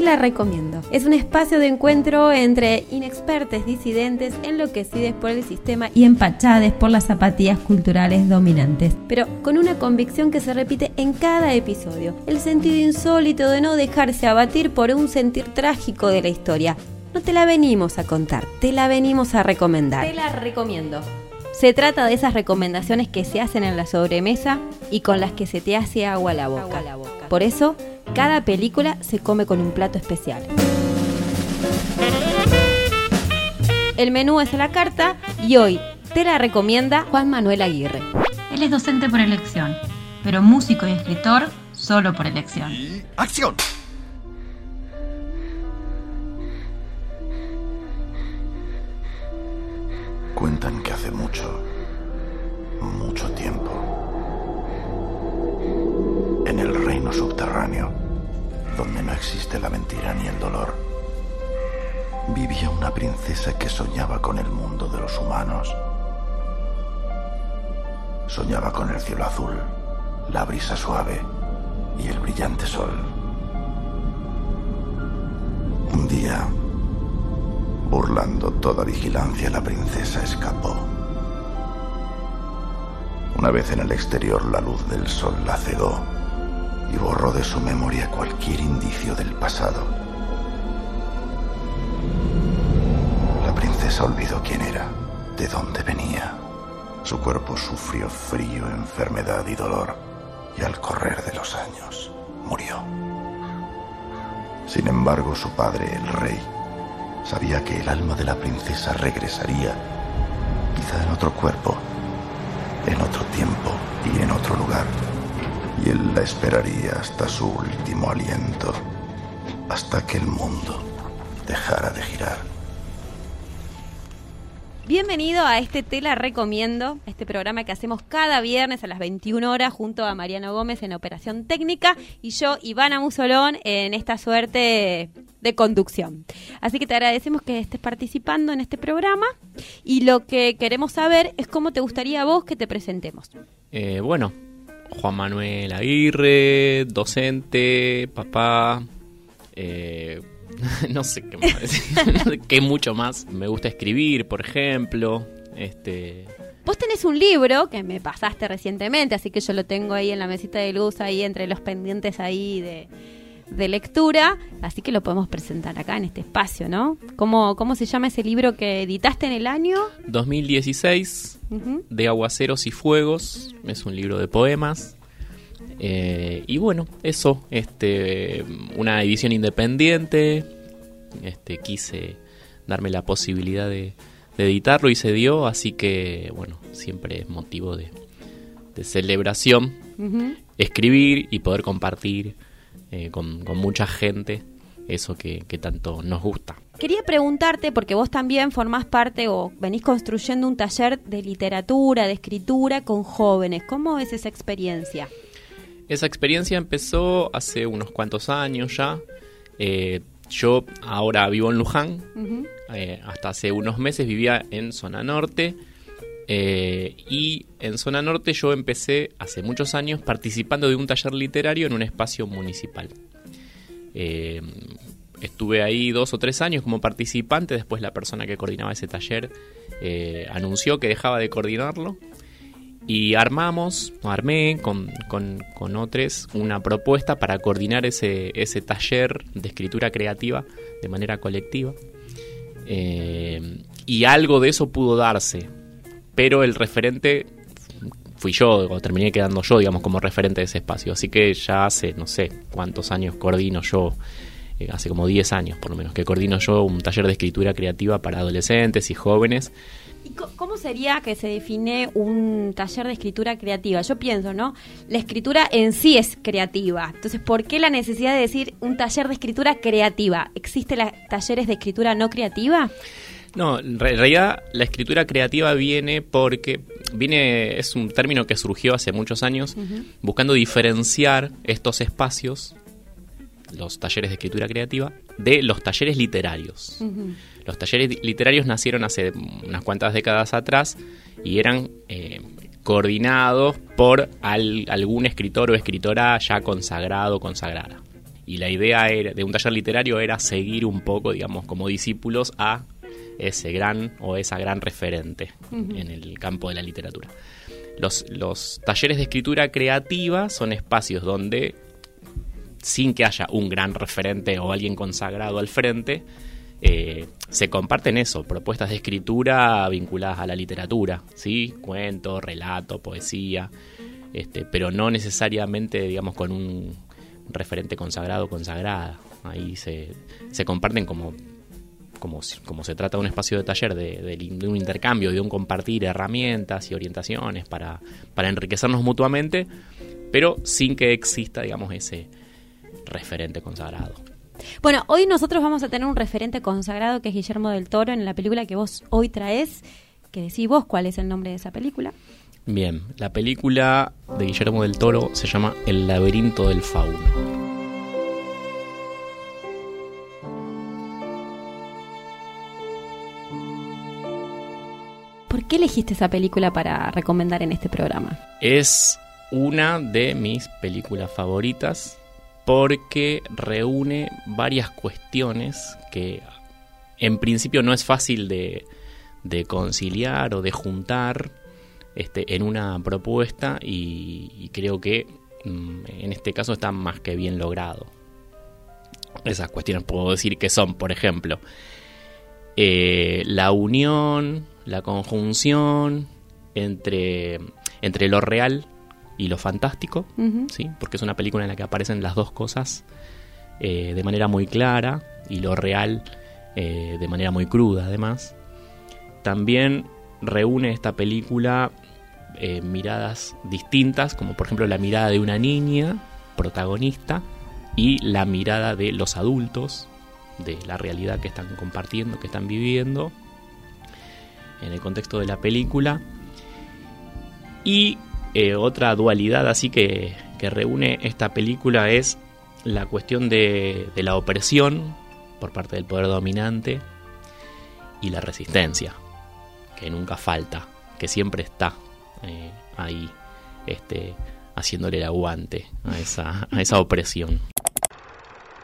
Te la recomiendo. Es un espacio de encuentro entre inexpertos disidentes enloquecidos por el sistema y empachades por las zapatillas culturales dominantes, pero con una convicción que se repite en cada episodio, el sentido insólito de no dejarse abatir por un sentir trágico de la historia. No te la venimos a contar, te la venimos a recomendar. Te la recomiendo. Se trata de esas recomendaciones que se hacen en la sobremesa y con las que se te hace agua a la boca. Por eso, cada película se come con un plato especial. El menú es a la carta y hoy te la recomienda Juan Manuel Aguirre. Él es docente por elección, pero músico y escritor solo por elección. ¡Acción! Cuentan que hace mucho, mucho donde no existe la mentira ni el dolor, vivía una princesa que soñaba con el mundo de los humanos. Soñaba con el cielo azul, la brisa suave y el brillante sol. Un día, burlando toda vigilancia, la princesa escapó. Una vez en el exterior, la luz del sol la cegó y borró de su memoria cualquier indicio del pasado. La princesa olvidó quién era, de dónde venía. Su cuerpo sufrió frío, enfermedad y dolor, y al correr de los años murió. Sin embargo, su padre, el rey, sabía que el alma de la princesa regresaría, quizá en otro cuerpo, en otro tiempo y en otro lugar. Y él la esperaría hasta su último aliento, hasta que el mundo dejara de girar. Bienvenido a este Te la recomiendo, este programa que hacemos cada viernes a las 21 horas junto a Mariano Gómez en Operación Técnica y yo, Ivana Musolón, en esta suerte de conducción. Así que te agradecemos que estés participando en este programa y lo que queremos saber es cómo te gustaría a vos que te presentemos. Eh, bueno, Juan Manuel Aguirre, docente, papá, eh, no sé qué más decir, mucho más. Me gusta escribir, por ejemplo, este... Vos tenés un libro que me pasaste recientemente, así que yo lo tengo ahí en la mesita de luz, ahí entre los pendientes ahí de, de lectura, así que lo podemos presentar acá en este espacio, ¿no? ¿Cómo, cómo se llama ese libro que editaste en el año? 2016, Ujú. de Aguaceros y Fuegos, es un libro de poemas. Eh, y bueno, eso, este, una edición independiente. Este, quise darme la posibilidad de, de editarlo y se dio, así que bueno, siempre es motivo de, de celebración escribir y poder compartir eh, con, con mucha gente eso que, que tanto nos gusta. Quería preguntarte, porque vos también formás parte o venís construyendo un taller de literatura, de escritura con jóvenes. ¿Cómo es esa experiencia? Esa experiencia empezó hace unos cuantos años ya. Eh, yo ahora vivo en Luján. Eh, hasta hace unos meses vivía en zona norte. Eh, y en zona norte yo empecé hace muchos años participando de un taller literario en un espacio municipal. Eh, estuve ahí dos o tres años como participante. Después la persona que coordinaba ese taller eh, anunció que dejaba de coordinarlo. Y armamos, armé con, con, con otros una propuesta para coordinar ese, ese taller de escritura creativa de manera colectiva. Y algo de eso pudo darse. Pero el referente fui yo, o terminé quedando yo, digamos, como referente de ese espacio. Así que ya hace, no sé cuántos años coordino yo, eh, hace como 10 años por lo menos, que coordino yo un taller de escritura creativa para adolescentes y jóvenes. ¿Y cómo sería que se define un taller de escritura creativa? Yo pienso, ¿no? La escritura en sí es creativa. Entonces, ¿por qué la necesidad de decir un taller de escritura creativa? ¿Existen talleres de escritura no creativa? No, en re- en realidad la escritura creativa viene porque viene es un término que surgió hace muchos años buscando diferenciar estos espacios, los talleres de escritura creativa, de los talleres literarios. Los talleres literarios nacieron hace unas cuantas décadas atrás y eran eh, coordinados por al- algún escritor o escritora ya consagrado o consagrada. Y la idea era, de un taller literario era seguir un poco, digamos, como discípulos a ese gran o esa gran referente en el campo de la literatura. Los, los talleres de escritura creativa son espacios donde, sin que haya un gran referente o alguien consagrado al frente, eh, se comparten eso, propuestas de escritura vinculadas a la literatura, ¿sí? Cuento, relato, poesía, este, pero no necesariamente, digamos, con un referente consagrado o consagrada. Ahí se, se comparten como, como, como se trata de un espacio de taller, de, un intercambio, de un compartir herramientas y orientaciones para, para enriquecernos mutuamente, pero sin que exista, digamos, ese referente consagrado. Bueno, hoy nosotros vamos a tener un referente consagrado que es Guillermo del Toro en la película que vos hoy traes. Que decís vos cuál es el nombre de esa película. Bien, la película de Guillermo del Toro se llama El laberinto del fauno. ¿Por qué elegiste esa película para recomendar en este programa? Es una de mis películas favoritas porque reúne varias cuestiones que en principio no es fácil de, conciliar o de juntar este, en una propuesta y, creo que mm, en este caso está más que bien logrado. Esas cuestiones puedo decir que son, por ejemplo, eh, la unión, la conjunción entre, entre lo real y lo fantástico, ¿sí? porque es una película en la que aparecen las dos cosas eh, de manera muy clara y lo real eh, de manera muy cruda además. También reúne esta película eh, miradas distintas, como por ejemplo la mirada de una niña protagonista y la mirada de los adultos, de la realidad que están compartiendo, que están viviendo en el contexto de la película. Y eh, otra dualidad así que, reúne esta película es la cuestión de, la opresión por parte del poder dominante y la resistencia, que nunca falta, que siempre está eh, ahí este, haciéndole el aguante a esa, a esa opresión.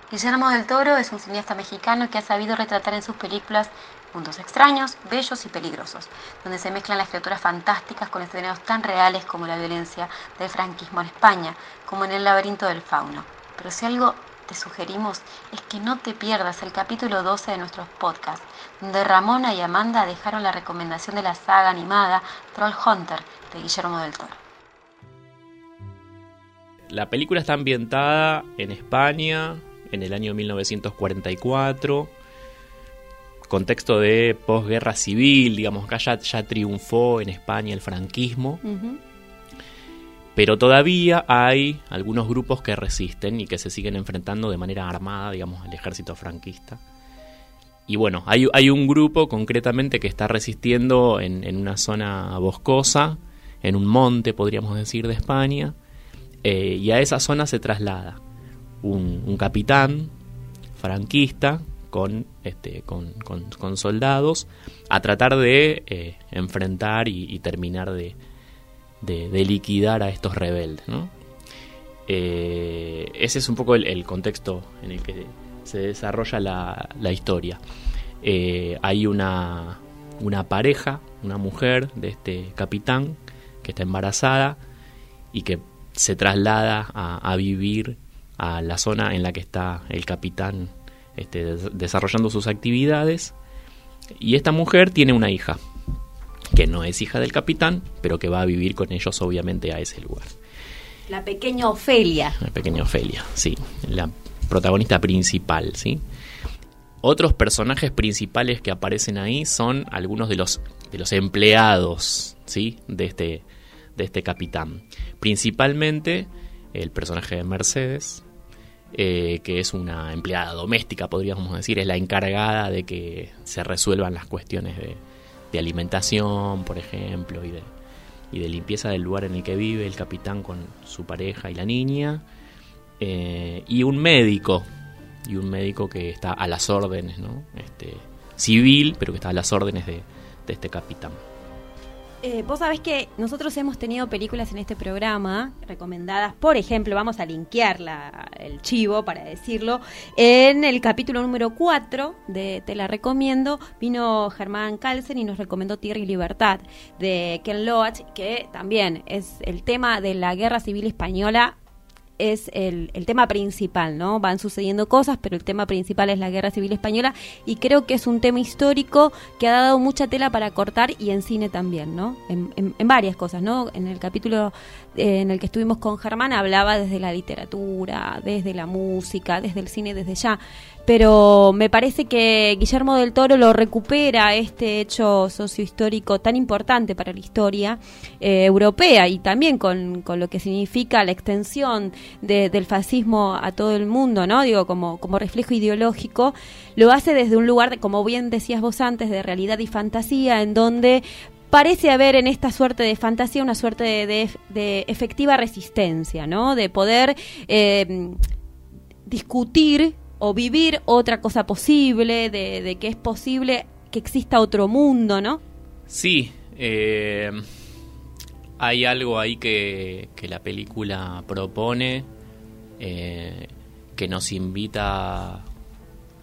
Guillermo del Toro es un cineasta mexicano que ha sabido retratar en sus películas mundos extraños, bellos y peligrosos, donde se mezclan las criaturas fantásticas con escenarios tan reales como la violencia del franquismo en España, como en el laberinto del fauno. Pero si algo te sugerimos es que no te pierdas el capítulo 12 de nuestros podcasts, donde Ramona y Amanda dejaron la recomendación de la saga animada Troll Hunter de Guillermo del Toro. La película está ambientada en España en el año 1944 contexto de posguerra civil, digamos, acá ya, ya triunfó en España el franquismo, pero todavía hay algunos grupos que resisten y que se siguen enfrentando de manera armada, digamos, al ejército franquista. Y bueno, hay, hay un grupo concretamente que está resistiendo en, una zona boscosa, en un monte, podríamos decir, de España, eh, y a esa zona se traslada un, capitán franquista con, este, con, soldados a tratar de eh, enfrentar y, terminar de, de, liquidar a estos rebeldes. Eh, ese es un poco el, contexto en el que se desarrolla la, la historia. Eh, hay una, una pareja, una mujer de este capitán que está embarazada y que se traslada a vivir a la zona en la que está el capitán este, desarrollando sus actividades. Y esta mujer tiene una hija, que no es hija del capitán, pero que va a vivir con ellos obviamente a ese lugar. La pequeña Ofelia. La pequeña Ofelia, sí. La protagonista principal, ¿sí? Otros personajes principales que aparecen ahí son algunos de los, de los empleados, ¿sí? De este, de este capitán. Principalmente el personaje de Mercedes, eh, que es una empleada doméstica, podríamos decir, es la encargada de que se resuelvan las cuestiones de, alimentación, por ejemplo, y de, y de, limpieza del lugar en el que vive el capitán con su pareja y la niña, eh, y un médico, y un médico que está a las órdenes, ¿no? Este, civil, pero que está a las órdenes de, de este capitán. Eh, vos sabés que nosotros hemos tenido películas en este programa recomendadas, por ejemplo, vamos a linkear la, el chivo para decirlo, en el capítulo número 4 de Te la recomiendo, vino Germán Calsen y nos recomendó Tierra y Libertad de Ken Loach, que también es el tema de la guerra civil española es el, el, tema principal, ¿no? Van sucediendo cosas, pero el tema principal es la Guerra Civil Española y creo que es un tema histórico que ha dado mucha tela para cortar y en cine también, ¿no? En, en, en varias cosas, ¿no? En el capítulo eh, en el que estuvimos con Germán hablaba desde la literatura, desde la música, desde el cine, desde ya pero me parece que Guillermo del Toro lo recupera este hecho sociohistórico tan importante para la historia eh, europea y también con, con, lo que significa la extensión de, del fascismo a todo el mundo, ¿no? Digo, como, como reflejo ideológico, lo hace desde un lugar, de, como bien decías vos antes, de realidad y fantasía, en donde parece haber en esta suerte de fantasía una suerte de, de, de efectiva resistencia, ¿no? De poder eh, discutir o vivir otra cosa posible, de, de, que es posible que exista otro mundo, ¿no? Sí, eh, hay algo ahí que, que la película propone, eh, que nos invita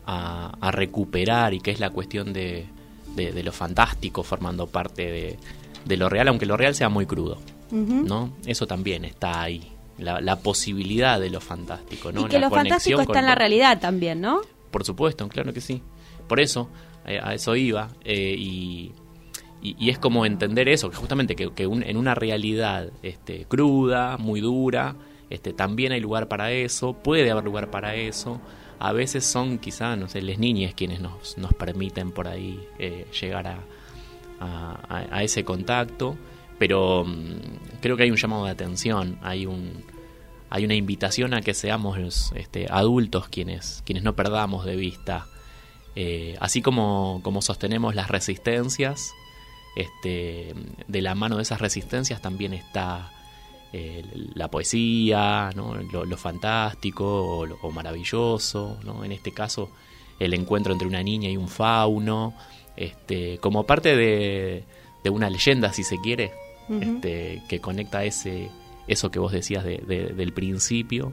a, a, recuperar y que es la cuestión de, de, de lo fantástico formando parte de, de, lo real, aunque lo real sea muy crudo, uh -huh. ¿no? Eso también está ahí la, la, posibilidad de lo fantástico, ¿no? Y que la lo fantástico está en la realidad también, ¿no? Por supuesto, claro que sí. Por eso, eh, a eso iba. Eh, y, y, y, es como entender eso, que justamente que, que un, en una realidad este, cruda, muy dura, este, también hay lugar para eso, puede haber lugar para eso. A veces son quizá, no sé, las niñas quienes nos, nos permiten por ahí eh, llegar a, a, a ese contacto pero um, creo que hay un llamado de atención, hay un hay una invitación a que seamos este, adultos quienes quienes no perdamos de vista eh, así como, como sostenemos las resistencias este, de la mano de esas resistencias también está eh, la poesía ¿no? lo, lo, fantástico o, lo, maravilloso ¿no? en este caso el encuentro entre una niña y un fauno este, como parte de una leyenda si se quiere Este, que conecta ese, eso que vos decías de, de, del principio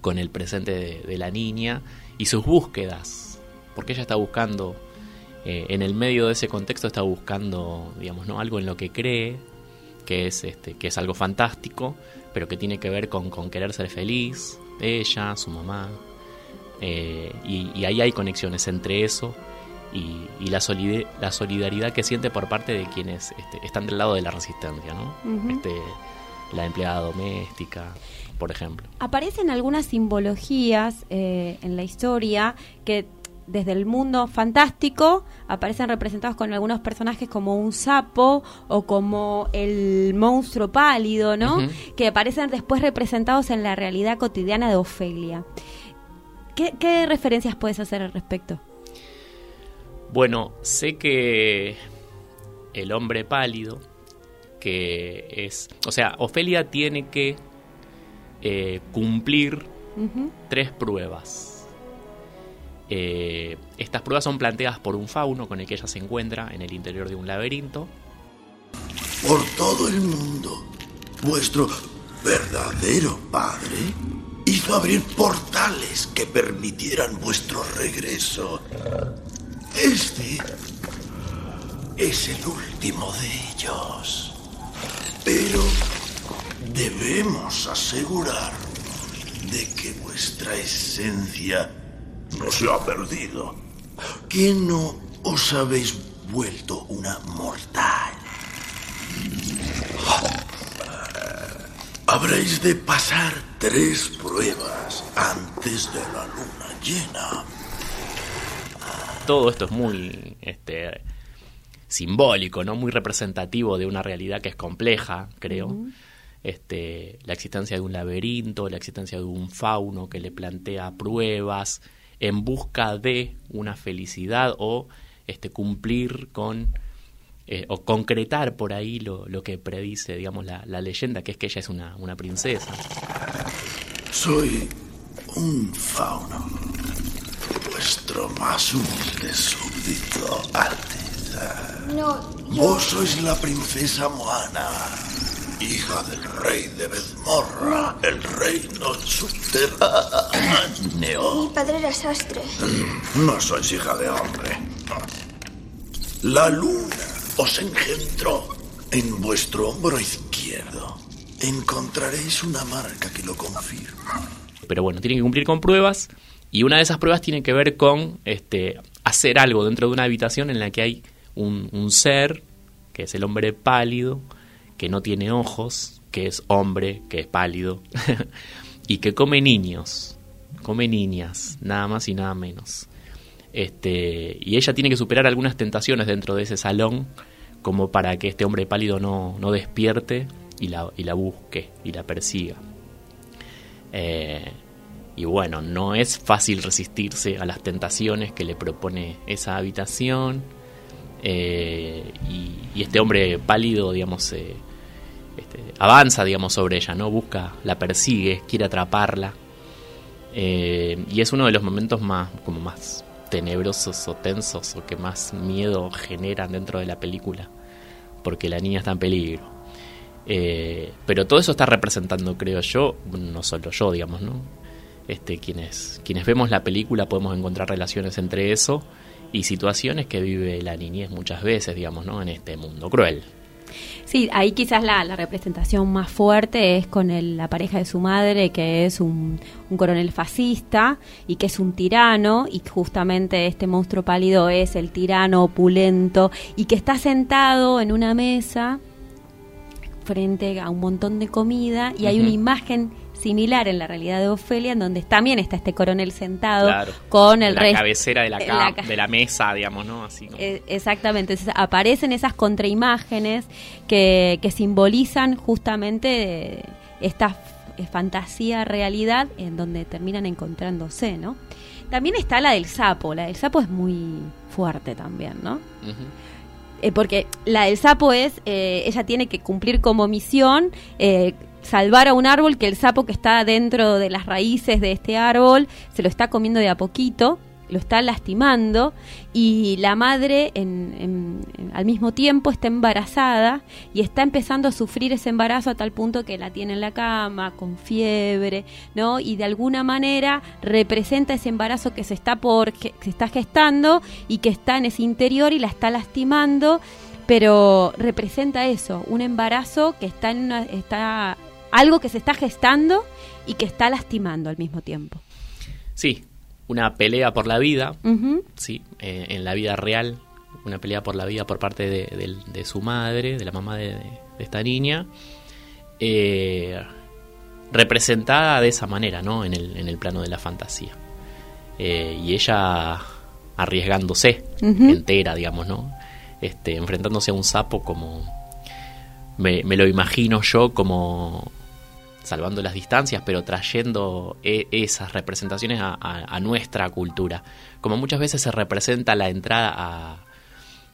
con el presente de, la niña y sus búsquedas, porque ella está buscando, eh, en el medio de ese contexto está buscando, digamos, ¿no? algo en lo que cree, que es, este, que es algo fantástico, pero que tiene que ver con, con querer ser feliz, ella, su mamá, eh, y, y ahí hay conexiones entre eso y, y la, solid la, solidaridad que siente por parte de quienes este, están del lado de la resistencia, ¿no? Uh -huh. este, la empleada doméstica, por ejemplo. Aparecen algunas simbologías eh, en la historia que desde el mundo fantástico aparecen representados con algunos personajes como un sapo o como el monstruo pálido, ¿no? Uh -huh. Que aparecen después representados en la realidad cotidiana de Ofelia. ¿Qué, qué referencias puedes hacer al respecto? Bueno, sé que el hombre pálido, que es... O sea, Ofelia tiene que eh, cumplir uh -huh. tres pruebas. Eh, estas pruebas son planteadas por un fauno con el que ella se encuentra en el interior de un laberinto. Por todo el mundo, vuestro verdadero padre hizo abrir portales que permitieran vuestro regreso este es el último de ellos. Pero debemos asegurar de que vuestra esencia no se ha perdido. Que no os habéis vuelto una mortal. Habréis de pasar tres pruebas antes de la luna llena todo esto es muy este, simbólico, ¿no? Muy representativo de una realidad que es compleja, creo. Uh -huh. Este, la existencia de un laberinto, la existencia de un fauno que le plantea pruebas en busca de una felicidad o este, cumplir con eh, o concretar por ahí lo, lo que predice, digamos, la, la, leyenda, que es que ella es una, una princesa. Soy un fauno vuestro más humilde súbdito, princesa. No, yo... Vos sois la princesa Moana, hija del rey de Bezmorra, el reino subterráneo. Mi padre era sastre. No sois hija de hombre. La luna os engendró en vuestro hombro izquierdo. Encontraréis una marca que lo confirma. Pero bueno, tienen que cumplir con pruebas y una de esas pruebas tiene que ver con este, hacer algo dentro de una habitación en la que hay un, ser, que es el hombre pálido, que no tiene ojos, que es hombre, que es pálido, y que come niños, come niñas, nada más y nada menos. Este, y ella tiene que superar algunas tentaciones dentro de ese salón como para que este hombre pálido no, no despierte y la, y la busque y la persiga. Eh, y bueno, no es fácil resistirse a las tentaciones que le propone esa habitación. Eh, y, este hombre pálido, digamos, eh, este, avanza, digamos, sobre ella, ¿no? Busca, la persigue, quiere atraparla. Eh, y es uno de los momentos más, como más tenebrosos o tensos o que más miedo generan dentro de la película, porque la niña está en peligro. Eh, pero todo eso está representando, creo yo, no solo yo, digamos, ¿no? Este, quienes, quienes vemos la película podemos encontrar relaciones entre eso y situaciones que vive la niñez muchas veces, digamos, ¿no? En este mundo cruel. Sí, ahí quizás la, la representación más fuerte es con el- la pareja de su madre, que es un, un coronel fascista y que es un tirano, y justamente este monstruo pálido es el tirano opulento y que está sentado en una mesa frente a un montón de comida y hay una imagen similar en la realidad de Ofelia en donde también está este coronel sentado Claro. con el la resto cabecera de la, eh, ca- la ca- de la mesa, digamos, ¿no? Así como- eh, Exactamente, entonces aparecen esas contraimágenes que, que simbolizan justamente eh, esta f- fantasía realidad en donde terminan encontrándose, ¿no? También está la del sapo, la del sapo es muy fuerte también, ¿no? Eh, porque la del sapo es, eh, ella tiene que cumplir como misión eh, salvar a un árbol que el sapo que está dentro de las raíces de este árbol se lo está comiendo de a poquito, lo está lastimando y la madre en- al mismo tiempo está embarazada y está empezando a sufrir ese embarazo a tal punto que la tiene en la cama con fiebre, ¿no? Y de alguna manera representa ese embarazo que se está por que se está gestando y que está en ese interior y la está lastimando, pero representa eso, un embarazo que está en una, está algo que se está gestando y que está lastimando al mismo tiempo. Sí, una pelea por la vida, sí, eh, en la vida real, una pelea por la vida por parte de, su madre, de la mamá de, de esta niña, eh, representada de esa manera, ¿no? En el, en el plano de la fantasía. Eh, y ella arriesgándose entera, digamos, ¿no? Este, enfrentándose a un sapo como... Me, me lo imagino yo como salvando las distancias, pero trayendo e- esas representaciones a, a- a nuestra cultura. Como muchas veces se representa la entrada a,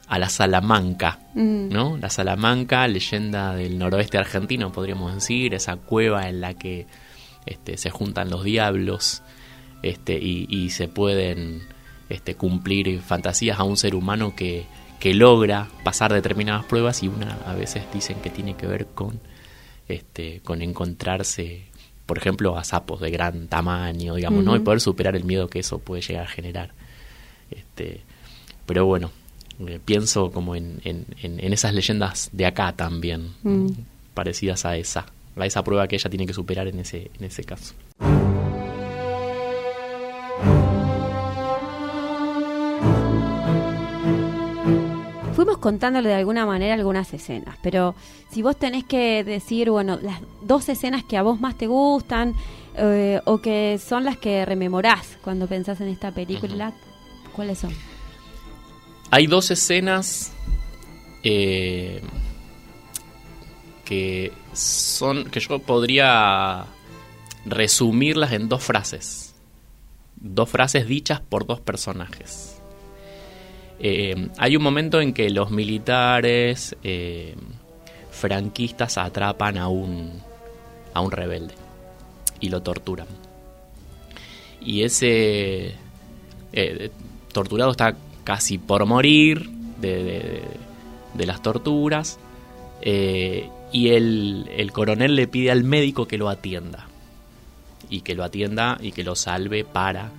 a la Salamanca, Mm. ¿no? La Salamanca, leyenda del noroeste argentino, podríamos decir, esa cueva en la que este, se juntan los diablos este, y, y se pueden este, cumplir fantasías a un ser humano que, que logra pasar determinadas pruebas y una a veces dicen que tiene que ver con, este, con encontrarse, por ejemplo, a sapos de gran tamaño, digamos, ¿no? Y poder superar el miedo que eso puede llegar a generar. Este, pero bueno, eh, pienso como en, en- en- en esas leyendas de acá también, Mm. parecidas a esa, a esa prueba que ella tiene que superar en ese, en ese caso. Fuimos contándole de alguna manera algunas escenas, pero si vos tenés que decir, bueno, las dos escenas que a vos más te gustan eh, o que son las que rememorás cuando pensás en esta película, ¿cuáles son? Hay dos escenas eh, que son que yo podría resumirlas en dos frases. Dos frases dichas por dos personajes. Eh, hay un momento en que los militares eh, franquistas atrapan a un, a un rebelde y lo torturan. Y ese eh, torturado está casi por morir, de, de, las torturas. Y el, el coronel le pide al médico que lo atienda. Y que lo atienda y que lo salve para,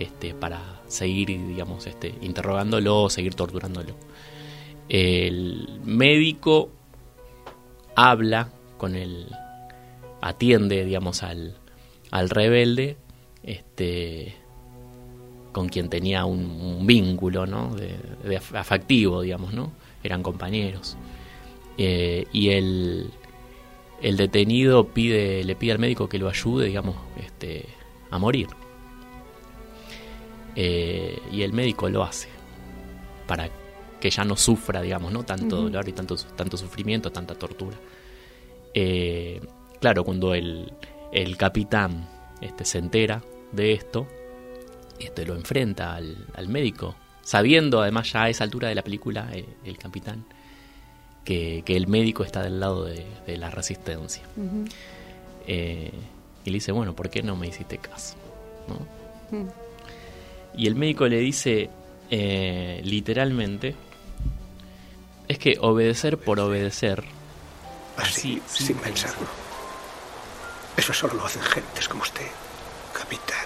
este, para seguir, digamos, este, interrogándolo seguir torturándolo. El médico habla con el. atiende, digamos, al, al rebelde. Este con quien tenía un, vínculo ¿no? de, afectivo, digamos, ¿no? Eran compañeros. Eh, y el, el detenido pide, le pide al médico que lo ayude, digamos, este, a morir. Eh, y el médico lo hace para que ya no sufra, digamos, ¿no? Tanto dolor y tanto, tanto sufrimiento, tanta tortura. Eh, claro, cuando el, el capitán este, se entera de esto, este, lo enfrenta al, médico, sabiendo además ya a esa altura de la película, eh, el capitán, que, el médico está del lado de, la resistencia. Eh, y le dice, bueno, ¿por qué no me hiciste caso? Y el médico le dice, eh, literalmente, es que obedecer por obedecer. Así, sin pensarlo. Eso solo lo hacen gentes como usted, capitán.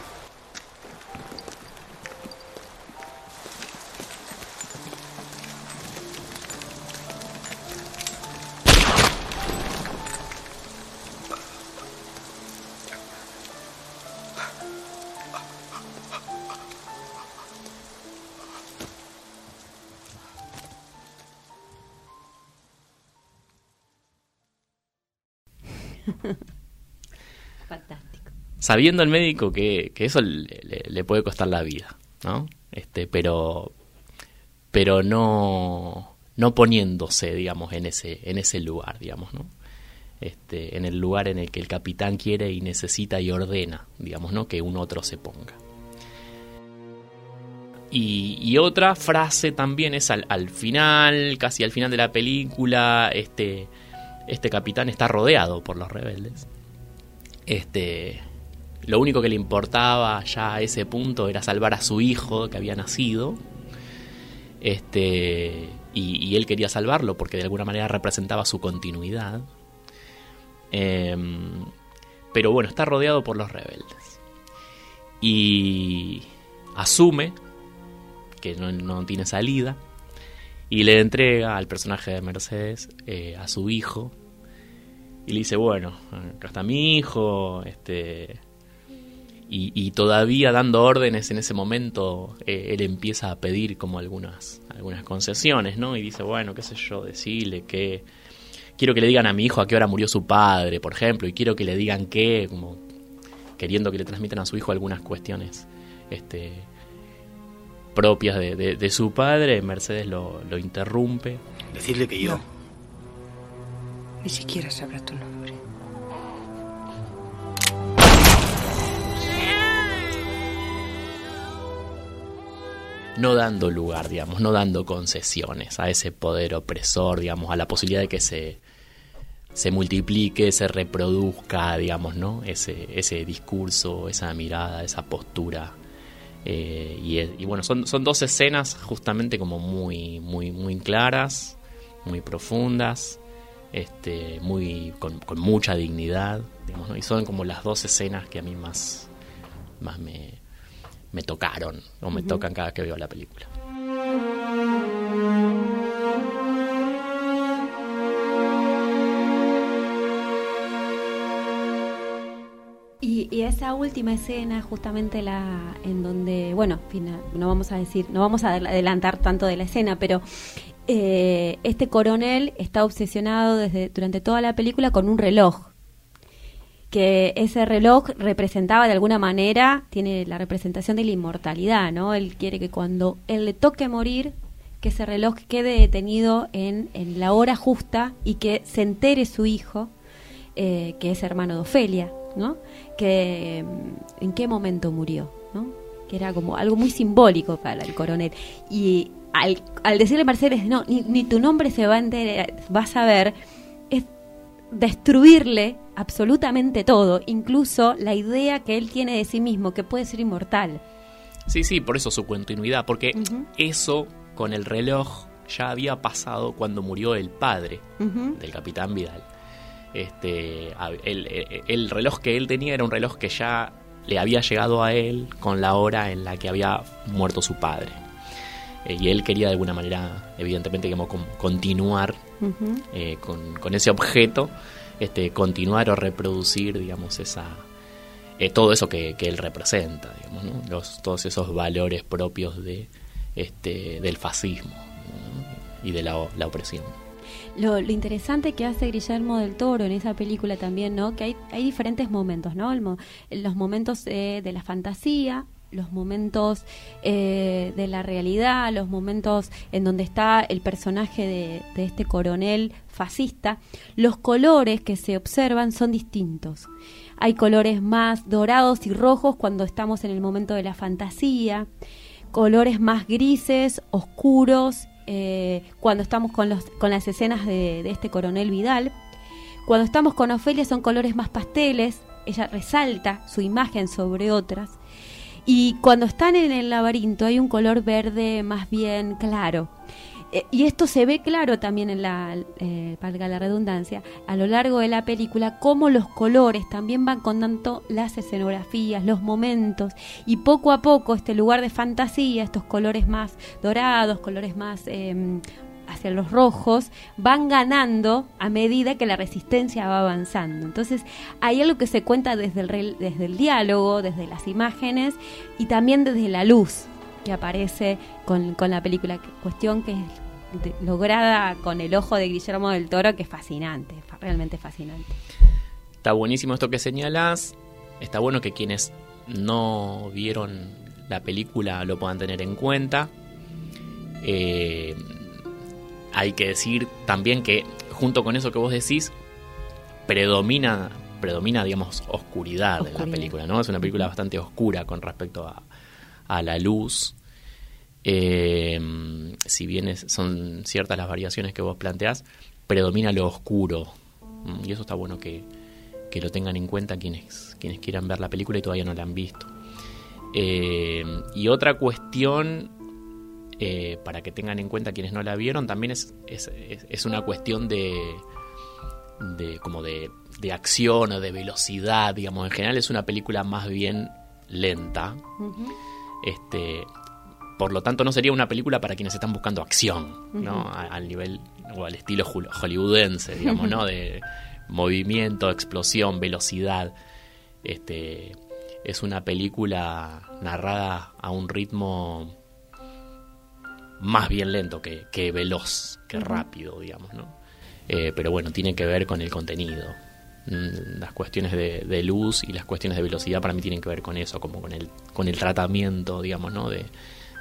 Sabiendo el médico que, eso le, puede costar la vida, ¿no? Este, pero, pero no, no poniéndose, digamos, en ese, en ese lugar, digamos, ¿no? Este, en el lugar en el que el capitán quiere y necesita y ordena, digamos, ¿no? Que un otro se ponga. Y, otra frase también es al, al, final, casi al final de la película, este, este capitán está rodeado por los rebeldes. Este, lo único que le importaba ya a ese punto era salvar a su hijo que había nacido. Este, y, él quería salvarlo porque de alguna manera representaba su continuidad. Em, pero bueno, está rodeado por los rebeldes. Y asume que no tiene salida y le entrega al personaje de Mercedes eh, a su hijo y le dice, bueno, acá está mi hijo, este... Y, todavía dando órdenes en ese momento, eh, él empieza a pedir como algunas, algunas concesiones, ¿no? Y dice, bueno, qué sé yo, decirle que quiero que le digan a mi hijo a qué hora murió su padre, por ejemplo, y quiero que le digan qué, como queriendo que le transmitan a su hijo algunas cuestiones este, propias de, su padre, Mercedes lo, interrumpe. Decirle que yo... Ni siquiera sabrá tu nombre. No dando lugar, digamos, no dando concesiones a ese poder opresor, digamos, a la posibilidad de que se, se multiplique, se reproduzca, digamos, ¿no? Ese, ese discurso, esa mirada, esa postura eh, y, bueno, son, son dos escenas justamente como muy, muy, muy claras, muy profundas, este, muy, con, mucha dignidad, y son como las dos escenas que a mí más, más me, me tocaron o me tocan cada que veo la película. Y, esa última escena, justamente la en donde, bueno, no vamos a decir, no vamos a adelantar tanto de la escena, pero eh, este coronel está obsesionado desde durante toda la película con un reloj que ese reloj representaba de alguna manera, tiene la representación de la inmortalidad, ¿no? Él quiere que cuando él le toque morir, que ese reloj quede detenido en, en la hora justa y que se entere su hijo, eh, que es hermano de Ofelia, ¿no? Que en qué momento murió, ¿no? Que era como algo muy simbólico para el coronel. Y al, decirle a Mercedes, no, ni, tu nombre se va a enterar, vas a ver, destruirle absolutamente todo, incluso la idea que él tiene de sí mismo, que puede ser inmortal. Sí, sí, por eso su continuidad, porque eso con el reloj ya había pasado cuando murió el padre del capitán Vidal. Este, el, el- el reloj que él tenía era un reloj que ya le había llegado a él con la hora en la que había muerto su padre. Eh, y él quería de alguna manera, evidentemente, como con- eh, con, con ese objeto, este, continuar o reproducir, digamos, esa eh, todo eso que, que él representa, digamos, ¿no? Los, todos esos valores propios de este del fascismo ¿no? y de la, la opresión. Lo, lo interesante que hace Guillermo del Toro en esa película también, ¿no? Que hay, hay diferentes momentos, ¿no? El los momentos eh, de la fantasía, los momentos eh, de la realidad, los momentos en donde está el personaje de, este coronel fascista, los colores que se observan son distintos. Hay colores más dorados y rojos cuando estamos en el momento de la fantasía, colores más grises, oscuros, eh, cuando estamos con, las escenas de este coronel Vidal. Cuando estamos con Ofelia son colores más pasteles, ella resalta su imagen sobre otras. Y cuando están en el laberinto hay un color verde más bien claro. Eh, y esto se ve claro también en la, eh, valga la redundancia, a lo largo de la película, cómo los colores también van contando las escenografías, los momentos, y poco a poco este lugar de fantasía, estos colores más dorados, colores más eh, hacia los rojos, van ganando a medida que la resistencia va avanzando. Entonces hay algo que se cuenta desde el, desde el diálogo, desde las imágenes y también desde la luz que aparece con, con la película, cuestión que es lograda con el ojo de Guillermo del Toro, que es fascinante, fa- realmente fascinante. Está buenísimo esto que señalas. Está bueno que quienes no vieron la película lo puedan tener en cuenta. Eh, hay que decir también que junto con eso que vos decís, predomina, predomina digamos, oscuridad, en la película, ¿no? Es una película bastante oscura con respecto a, a la luz. Eh, si bien es- son ciertas las variaciones que vos planteás, predomina lo oscuro. Mm, Y eso está bueno que, que lo tengan en cuenta quienes, quienes quieran ver la película y todavía no la han visto. Eh, y otra cuestión, eh, para que tengan en cuenta quienes no la vieron, también es, es, es- una cuestión de, de como de, de acción o de velocidad, digamos. En general es una película más bien lenta. Este, por lo tanto, no sería una película para quienes están buscando acción, ¿no? Al nivel o al estilo hol- hollywoodense, digamos, ¿no? De movimiento, explosión, velocidad. Este, es una película narrada a un ritmo más bien lento que, que veloz, que rápido, digamos, ¿no? Eh, pero bueno, tiene que ver con el contenido. Mm, Las cuestiones de, de luz y las cuestiones de velocidad para mí tienen que ver con eso, como con el, con el tratamiento, digamos, ¿no? De,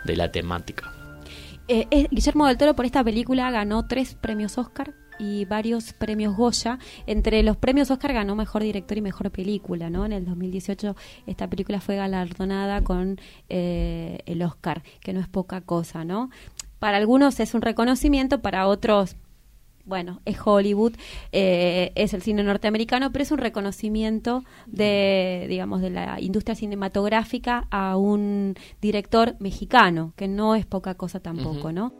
de la temática. Eh, eh, Guillermo del Toro por esta película ganó tres premios Oscar y varios premios Goya. Entre los premios Oscar ganó Mejor Director y Mejor Película, ¿no? En el 2018 esta película fue galardonada con eh, el Oscar, que no es poca cosa, ¿no? Para algunos es un reconocimiento, para otros bueno, es Hollywood, eh, es el cine norteamericano, pero es un reconocimiento de, digamos, de la industria cinematográfica a un director mexicano, que no es poca cosa tampoco. ¿no?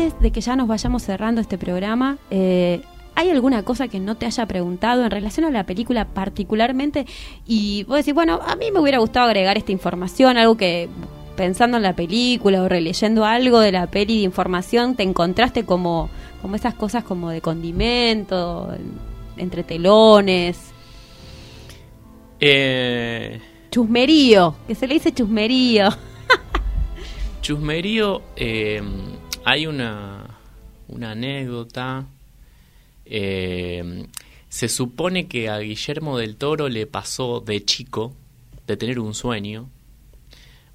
Antes de que ya nos vayamos cerrando este programa, eh, ¿hay alguna cosa que no te haya preguntado en relación a la película particularmente? Y vos decís, bueno, a mí me hubiera gustado agregar esta información, algo que pensando en la película o releyendo algo de la peli de información, te encontraste como, como esas cosas como de condimento, entre telones, Eh, chusmerío, que se le dice chusmerío. Chusmerío, eh, hay una, una anécdota. Eh, se supone que a Guillermo del Toro le pasó de chico de tener un sueño,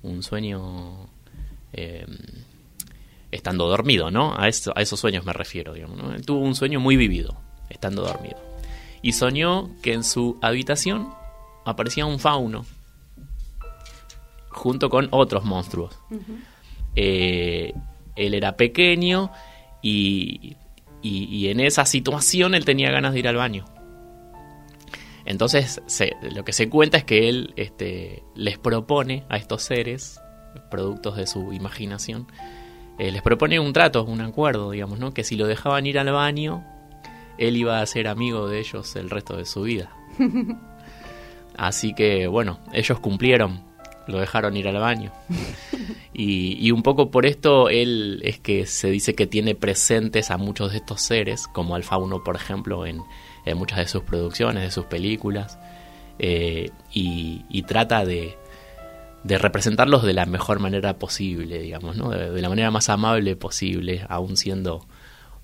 un sueño eh, estando dormido, ¿no? A, eso- a esos sueños me refiero, digamos, ¿no? Él tuvo un sueño muy vivido, estando dormido. Y soñó que en su habitación aparecía un fauno, junto con otros monstruos. Eh, él era pequeño y, y- y en esa situación él tenía ganas de ir al baño. Entonces, lo que se cuenta es que él este, les propone a estos seres, productos de su imaginación, eh, les propone un trato, un acuerdo, digamos, ¿no? Que si lo dejaban ir al baño, él iba a ser amigo de ellos el resto de su vida. Así que, bueno, ellos cumplieron, lo dejaron ir al baño. Y, un poco por esto él es que se dice que tiene presentes a muchos de estos seres, como al fauno, por ejemplo, en, muchas de sus producciones, de sus películas, eh, y, trata de, de, representarlos de la mejor manera posible, digamos, ¿no? de, la manera más amable posible, aún siendo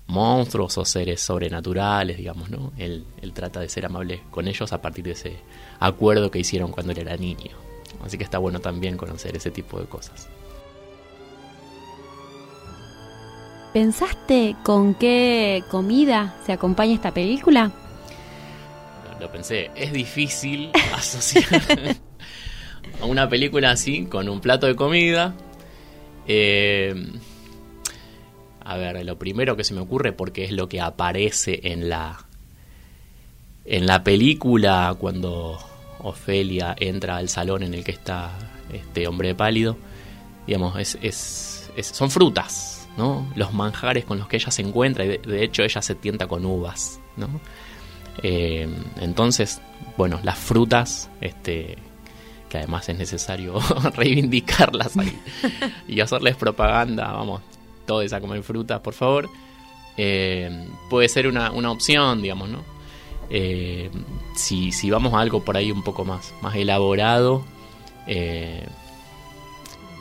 monstruos o seres sobrenaturales, digamos, ¿no? Él, él trata de ser amable con ellos a partir de ese acuerdo que hicieron cuando él era niño. Así que está bueno también conocer ese tipo de cosas. ¿Pensaste con qué comida se acompaña esta película? Lo pensé, es difícil asociar a una película así con un plato de comida. Eh, a ver, lo primero que se me ocurre, porque es lo que aparece en la, en la película cuando Ofelia entra al salón en el que está este hombre pálido, digamos, es, es, son frutas, ¿no? Los manjares con los que ella se encuentra, y de, hecho ella se tienta con uvas, ¿no? Eh, entonces, bueno, las frutas, este, que además es necesario reivindicarlas y hacerles propaganda, vamos, todos a comer frutas, por favor. Eh, puede ser una, una opción, digamos, ¿no? Eh, si, si, vamos a algo por ahí un poco más, más elaborado, eh,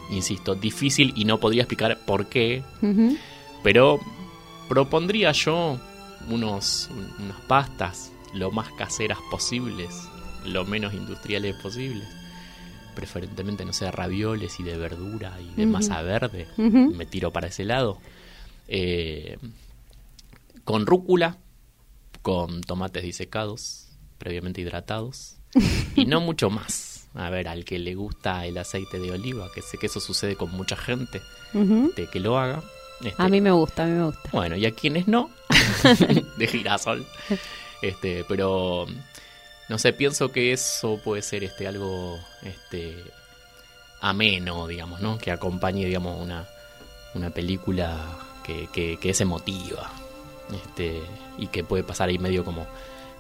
insisto, difícil y no podría explicar por qué, pero propondría yo unos, unas pastas lo más caseras posibles, lo menos industriales posibles. Preferentemente, no sé, ravioles y de verdura y de masa verde. Me tiro para ese lado. Eh, con rúcula, con tomates disecados, previamente hidratados, y no mucho más. A ver, al que le gusta el aceite de oliva, que sé que eso sucede con mucha gente, de que lo haga. Este, a mí me gusta, a mí me gusta. Bueno, y a quienes no, de girasol. Este, pero no sé, pienso que eso puede ser este algo este ameno, digamos, ¿no? Que acompañe, digamos, una, una película que, que, que es emotiva este, y que puede pasar ahí medio como,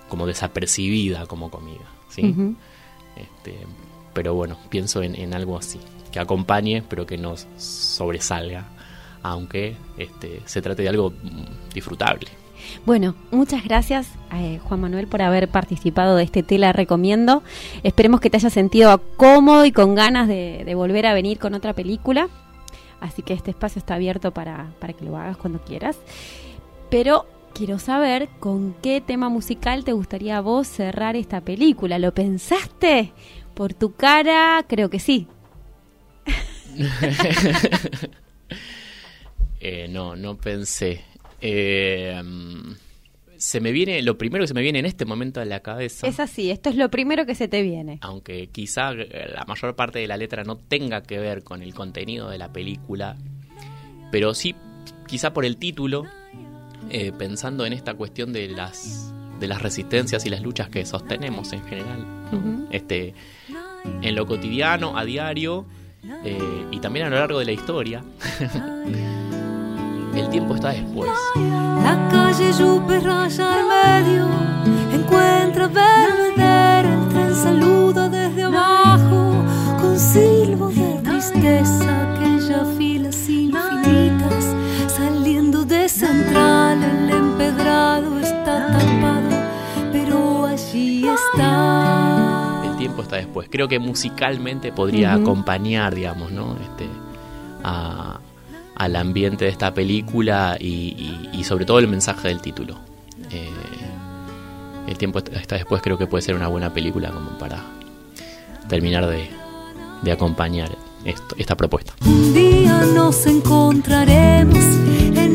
como desapercibida como comida. ¿sí? este, pero bueno, pienso en, algo así, que acompañe pero que no sobresalga, aunque este, se trate de algo disfrutable. Bueno, muchas gracias eh, Juan Manuel por haber participado de este Tela Recomiendo. Esperemos que te hayas sentido cómodo y con ganas de, de volver a venir con otra película. Así que este espacio está abierto para, para que lo hagas cuando quieras. Pero quiero saber con qué tema musical te gustaría a vos cerrar esta película. ¿Lo pensaste? Por tu cara, creo que sí. Eh, no, no pensé. Eh, se me viene, lo primero que se me viene en este momento a la cabeza. Es así, esto es lo primero que se te viene. Aunque quizá la mayor parte de la letra no tenga que ver con el contenido de la película, pero sí, quizá por el título, eh, pensando en esta cuestión de las, de las resistencias y las luchas que sostenemos en general. este, en lo cotidiano, a diario eh, y también a lo largo de la historia. el tiempo está después. La calle Yupe raya al medio, encuentra Belvedere, el tren saluda desde abajo, con silbo de tristeza el empedrado está tapado, pero allí está. El tiempo está después. Creo que musicalmente podría acompañar, digamos, ¿no? Este, al ambiente de esta película y, sobre todo el mensaje del título. Eh, el tiempo está después creo que puede ser una buena película como para terminar de, de acompañar esta propuesta. Un día nos encontraremos